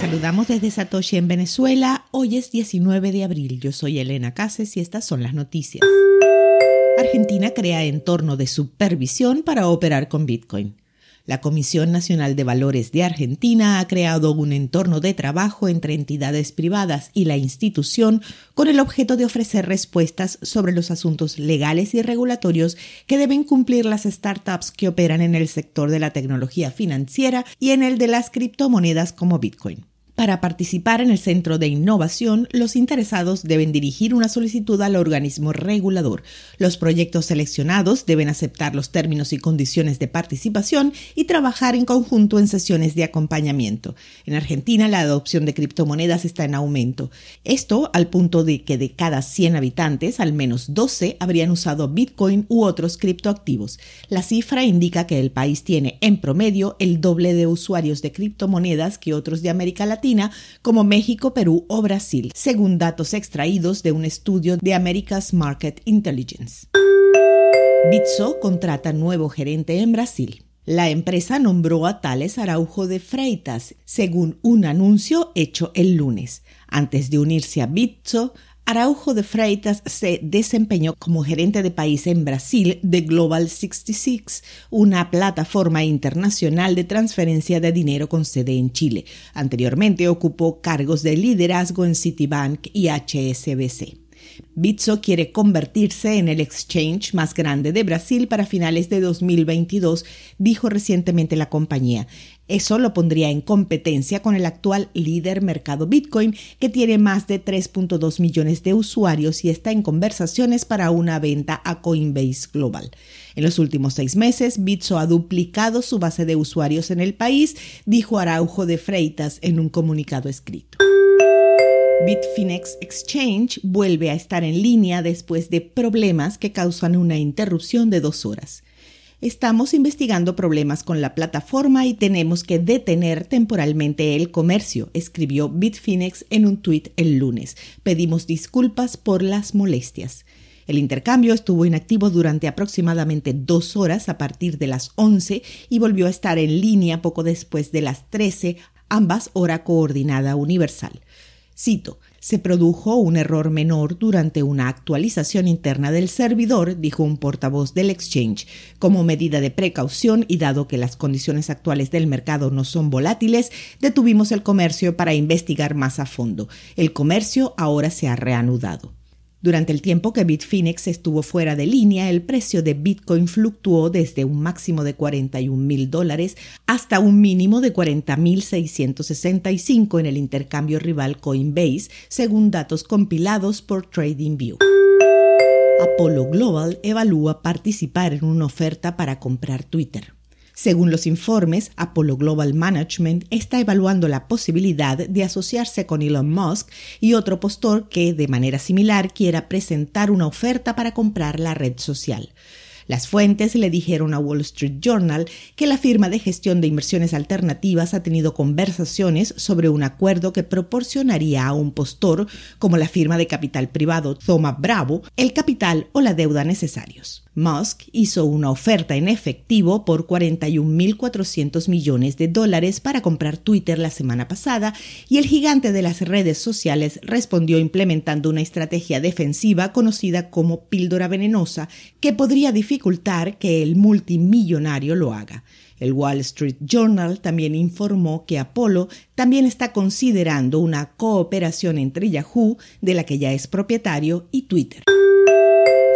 saludamos desde Satoshi en Venezuela. Hoy es 19 de abril. Yo soy Elena Cases y estas son las noticias. Argentina crea entorno de supervisión para operar con Bitcoin. La Comisión Nacional de Valores de Argentina ha creado un entorno de trabajo entre entidades privadas y la institución con el objeto de ofrecer respuestas sobre los asuntos legales y regulatorios que deben cumplir las startups que operan en el sector de la tecnología financiera y en el de las criptomonedas como Bitcoin. Para participar en el centro de innovación, los interesados deben dirigir una solicitud al organismo regulador. Los proyectos seleccionados deben aceptar los términos y condiciones de participación y trabajar en conjunto en sesiones de acompañamiento. En Argentina, la adopción de criptomonedas está en aumento. Esto al punto de que de cada 100 habitantes, al menos 12 habrían usado Bitcoin u otros criptoactivos. La cifra indica que el país tiene en promedio el doble de usuarios de criptomonedas que otros de América Latina como México, Perú o Brasil, según datos extraídos de un estudio de America's Market Intelligence. Bitso contrata nuevo gerente en Brasil. La empresa nombró a Tales Araujo de Freitas, según un anuncio hecho el lunes. Antes de unirse a Bitso, Araujo de Freitas se desempeñó como gerente de país en Brasil de Global 66, una plataforma internacional de transferencia de dinero con sede en Chile. Anteriormente ocupó cargos de liderazgo en Citibank y HSBC. Bitso quiere convertirse en el exchange más grande de Brasil para finales de 2022, dijo recientemente la compañía. Eso lo pondría en competencia con el actual líder mercado Bitcoin, que tiene más de 3.2 millones de usuarios y está en conversaciones para una venta a Coinbase Global. En los últimos seis meses, Bitso ha duplicado su base de usuarios en el país, dijo Araujo de Freitas en un comunicado escrito. Bitfinex Exchange vuelve a estar en línea después de problemas que causan una interrupción de dos horas. Estamos investigando problemas con la plataforma y tenemos que detener temporalmente el comercio, escribió Bitfinex en un tuit el lunes. Pedimos disculpas por las molestias. El intercambio estuvo inactivo durante aproximadamente dos horas a partir de las 11 y volvió a estar en línea poco después de las 13, ambas hora coordinada universal. Cito, se produjo un error menor durante una actualización interna del servidor, dijo un portavoz del exchange. Como medida de precaución y dado que las condiciones actuales del mercado no son volátiles, detuvimos el comercio para investigar más a fondo. El comercio ahora se ha reanudado. Durante el tiempo que Bitfinex estuvo fuera de línea, el precio de Bitcoin fluctuó desde un máximo de 41 mil dólares hasta un mínimo de 40.665 en el intercambio rival Coinbase, según datos compilados por TradingView. Apollo Global evalúa participar en una oferta para comprar Twitter. Según los informes, Apollo Global Management está evaluando la posibilidad de asociarse con Elon Musk y otro postor que, de manera similar, quiera presentar una oferta para comprar la red social. Las fuentes le dijeron a Wall Street Journal que la firma de gestión de inversiones alternativas ha tenido conversaciones sobre un acuerdo que proporcionaría a un postor, como la firma de capital privado Thoma Bravo, el capital o la deuda necesarios. Musk hizo una oferta en efectivo por 41.400 millones de dólares para comprar Twitter la semana pasada y el gigante de las redes sociales respondió implementando una estrategia defensiva conocida como píldora venenosa que podría que el multimillonario lo haga. El Wall Street Journal también informó que Apollo también está considerando una cooperación entre Yahoo, de la que ya es propietario, y Twitter.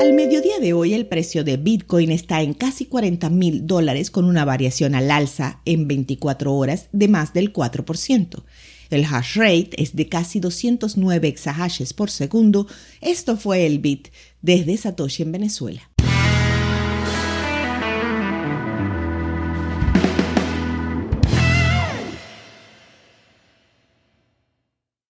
Al mediodía de hoy el precio de Bitcoin está en casi 40 mil dólares con una variación al alza en 24 horas de más del 4%. El hash rate es de casi 209 exahashes por segundo. Esto fue el Bit desde Satoshi en Venezuela.